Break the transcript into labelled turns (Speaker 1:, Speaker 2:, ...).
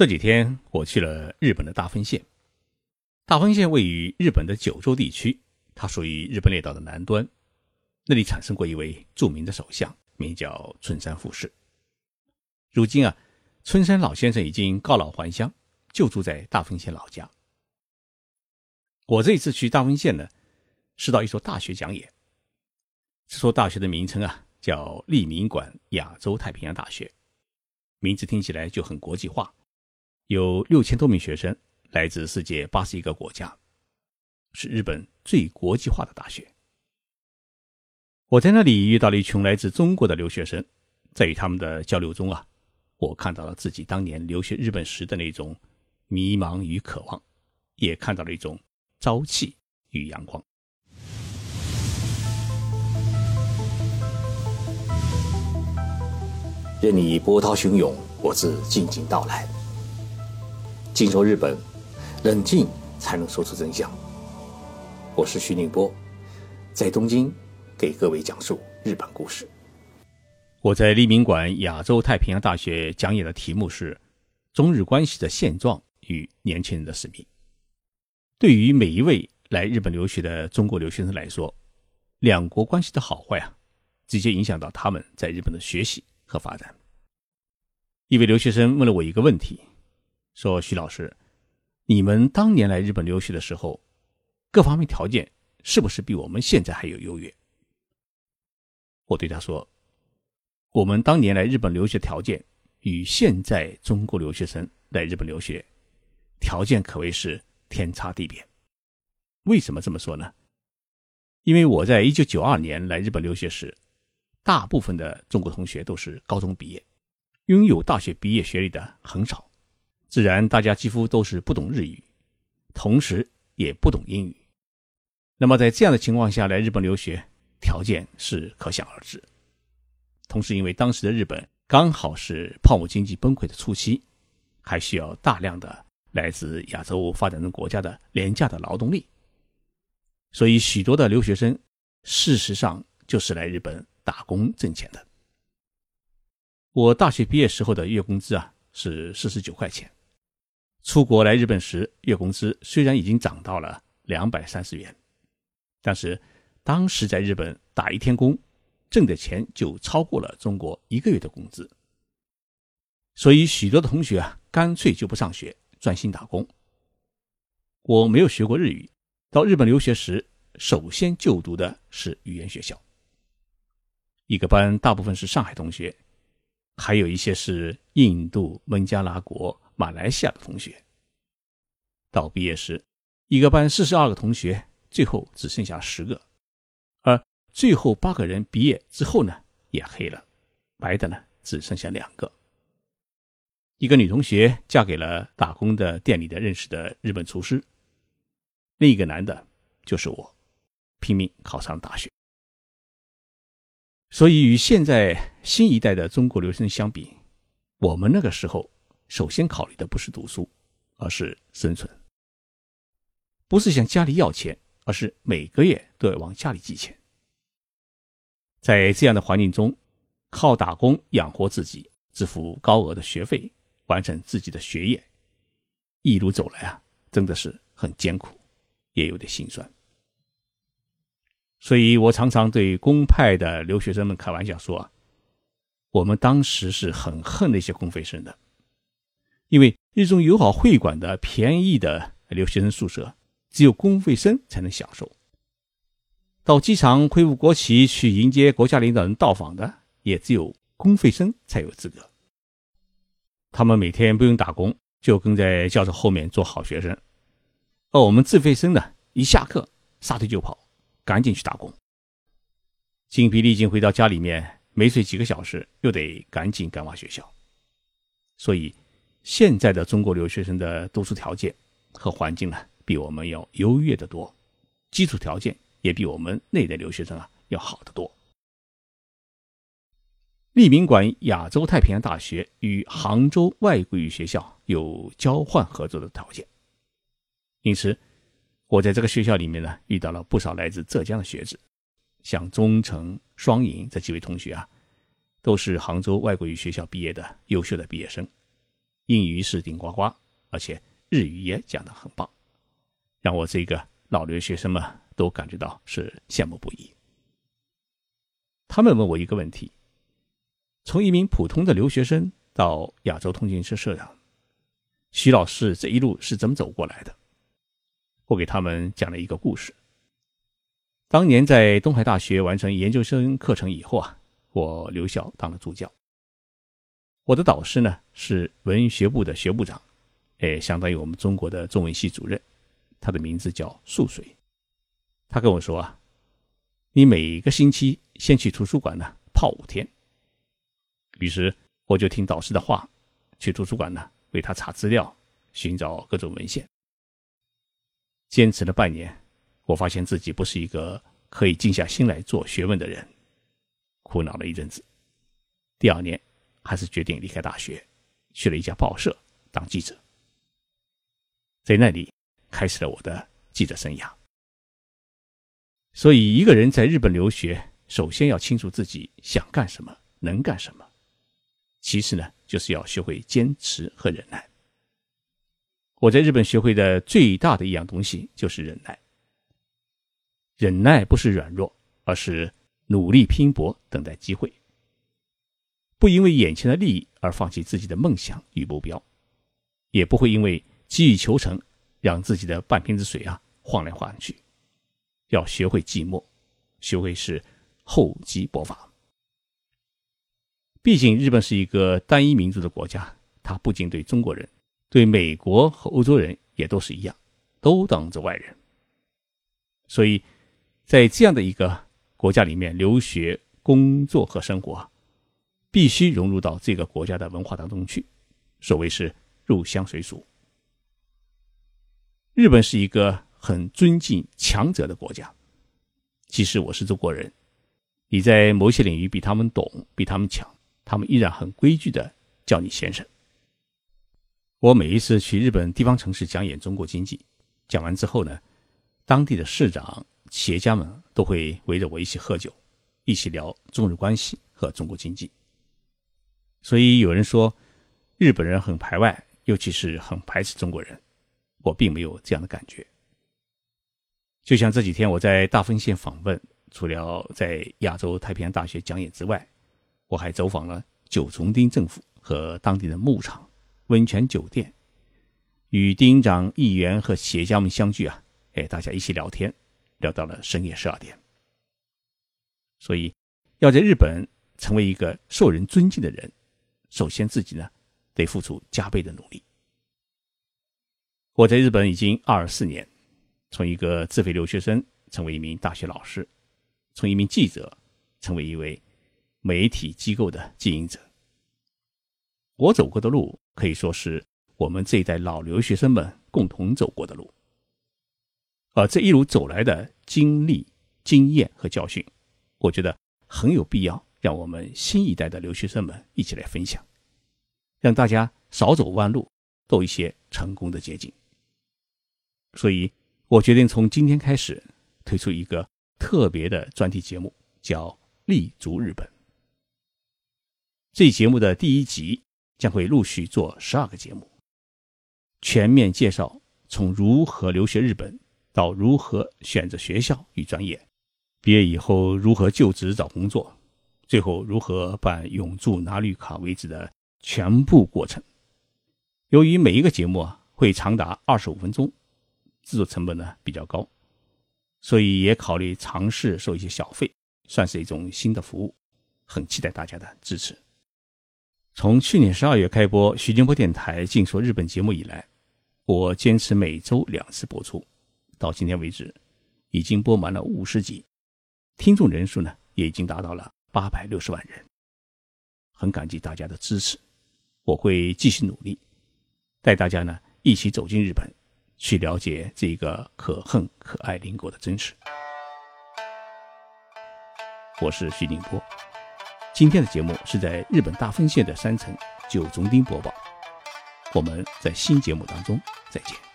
Speaker 1: 这几天我去了日本的大分县。大分县位于日本的九州地区，它属于日本列岛的南端。那里产生过一位著名的首相，名叫春山富士。如今啊，春山老先生已经告老还乡，就住在大分县老家。我这一次去大分县呢，是到一所大学讲演。这所大学的名称啊，叫立民馆亚洲太平洋大学，名字听起来就很国际化。有六千多名学生，来自世界八十一个国家，是日本最国际化的大学。我在那里遇到了一群来自中国的留学生，在与他们的交流中啊，我看到了自己当年留学日本时的那种迷茫与渴望，也看到了一种朝气与阳光。
Speaker 2: 任你波涛汹涌，我自静静到来。静说日本，冷静才能说出真相。我是徐宁波，在东京给各位讲述日本故事。
Speaker 1: 我在立民馆亚洲太平洋大学讲演的题目是“中日关系的现状与年轻人的使命”。对于每一位来日本留学的中国留学生来说，两国关系的好坏啊，直接影响到他们在日本的学习。和发展。一位留学生问了我一个问题，说：“徐老师，你们当年来日本留学的时候，各方面条件是不是比我们现在还有优越？”我对他说：“我们当年来日本留学条件与现在中国留学生来日本留学条件可谓是天差地别。为什么这么说呢？因为我在一九九二年来日本留学时。”大部分的中国同学都是高中毕业，拥有大学毕业学历的很少，自然大家几乎都是不懂日语，同时也不懂英语。那么在这样的情况下来日本留学，条件是可想而知。同时，因为当时的日本刚好是泡沫经济崩溃的初期，还需要大量的来自亚洲发展中国家的廉价的劳动力，所以许多的留学生事实上就是来日本。打工挣钱的。我大学毕业时候的月工资啊是四十九块钱，出国来日本时月工资虽然已经涨到了两百三十元，但是当时在日本打一天工挣的钱就超过了中国一个月的工资，所以许多的同学啊干脆就不上学，专心打工。我没有学过日语，到日本留学时首先就读的是语言学校。一个班大部分是上海同学，还有一些是印度、孟加拉国、马来西亚的同学。到毕业时，一个班四十二个同学，最后只剩下十个，而最后八个人毕业之后呢，也黑了，白的呢只剩下两个。一个女同学嫁给了打工的店里的认识的日本厨师，另一个男的就是我，拼命考上大学。所以，与现在新一代的中国留学生相比，我们那个时候首先考虑的不是读书，而是生存。不是向家里要钱，而是每个月都要往家里寄钱。在这样的环境中，靠打工养活自己，支付高额的学费，完成自己的学业，一路走来啊，真的是很艰苦，也有点心酸。所以我常常对公派的留学生们开玩笑说：“啊我们当时是很恨那些公费生的，因为一种友好会馆的便宜的留学生宿舍，只有公费生才能享受。到机场挥舞国旗去迎接国家领导人到访的，也只有公费生才有资格。他们每天不用打工，就跟在教授后面做好学生，而我们自费生呢，一下课撒腿就跑。”赶紧去打工，精疲力尽回到家里面，没睡几个小时，又得赶紧赶往学校。所以，现在的中国留学生的读书条件和环境呢，比我们要优越的多，基础条件也比我们内地留学生啊要好得多。立民馆亚洲太平洋大学与杭州外国语学校有交换合作的条件，因此。我在这个学校里面呢，遇到了不少来自浙江的学子，像钟诚、双赢这几位同学啊，都是杭州外国语学校毕业的优秀的毕业生，英语是顶呱呱，而且日语也讲得很棒，让我这个老留学生们都感觉到是羡慕不已。他们问我一个问题：从一名普通的留学生到亚洲通讯社社长，徐老师这一路是怎么走过来的？我给他们讲了一个故事。当年在东海大学完成研究生课程以后啊，我留校当了助教。我的导师呢是文学部的学部长，哎，相当于我们中国的中文系主任，他的名字叫素水。他跟我说啊，你每个星期先去图书馆呢泡五天。于是我就听导师的话，去图书馆呢为他查资料，寻找各种文献。坚持了半年。我发现自己不是一个可以静下心来做学问的人，苦恼了一阵子。第二年，还是决定离开大学，去了一家报社当记者。在那里，开始了我的记者生涯。所以，一个人在日本留学，首先要清楚自己想干什么，能干什么。其次呢，就是要学会坚持和忍耐。我在日本学会的最大的一样东西就是忍耐。忍耐不是软弱，而是努力拼搏，等待机会。不因为眼前的利益而放弃自己的梦想与目标，也不会因为急于求成，让自己的半瓶子水啊晃来晃去。要学会寂寞，学会是厚积薄发。毕竟日本是一个单一民族的国家，它不仅对中国人，对美国和欧洲人也都是一样，都当着外人。所以。在这样的一个国家里面留学、工作和生活，必须融入到这个国家的文化当中去。所谓是入乡随俗。日本是一个很尊敬强者的国家，即使我是中国人，你在某些领域比他们懂、比他们强，他们依然很规矩的叫你先生。我每一次去日本地方城市讲演中国经济，讲完之后呢，当地的市长。企业家们都会围着我一起喝酒，一起聊中日关系和中国经济。所以有人说日本人很排外，尤其是很排斥中国人。我并没有这样的感觉。就像这几天我在大分县访问，除了在亚洲太平洋大学讲演之外，我还走访了九重町政府和当地的牧场、温泉酒店，与町长、议员和企业家们相聚啊，哎，大家一起聊天。聊到了深夜十二点，所以要在日本成为一个受人尊敬的人，首先自己呢得付出加倍的努力。我在日本已经二十四年，从一个自费留学生成为一名大学老师，从一名记者成为一位媒体机构的经营者。我走过的路可以说是我们这一代老留学生们共同走过的路。而这一路走来的经历、经验和教训，我觉得很有必要让我们新一代的留学生们一起来分享，让大家少走弯路，走一些成功的捷径。所以，我决定从今天开始推出一个特别的专题节目，叫《立足日本》。这节目的第一集将会陆续做十二个节目，全面介绍从如何留学日本。到如何选择学校与专业，毕业以后如何就职找工作，最后如何办永驻拿绿卡为止的全部过程。由于每一个节目啊会长达二十五分钟，制作成本呢比较高，所以也考虑尝试收一些小费，算是一种新的服务。很期待大家的支持。从去年十二月开播徐金波电台《静说日本》节目以来，我坚持每周两次播出。到今天为止，已经播满了五十集，听众人数呢也已经达到了八百六十万人。很感激大家的支持，我会继续努力，带大家呢一起走进日本，去了解这个可恨可爱邻国的真实。我是徐宁波，今天的节目是在日本大分县的山城九重町播报。我们在新节目当中再见。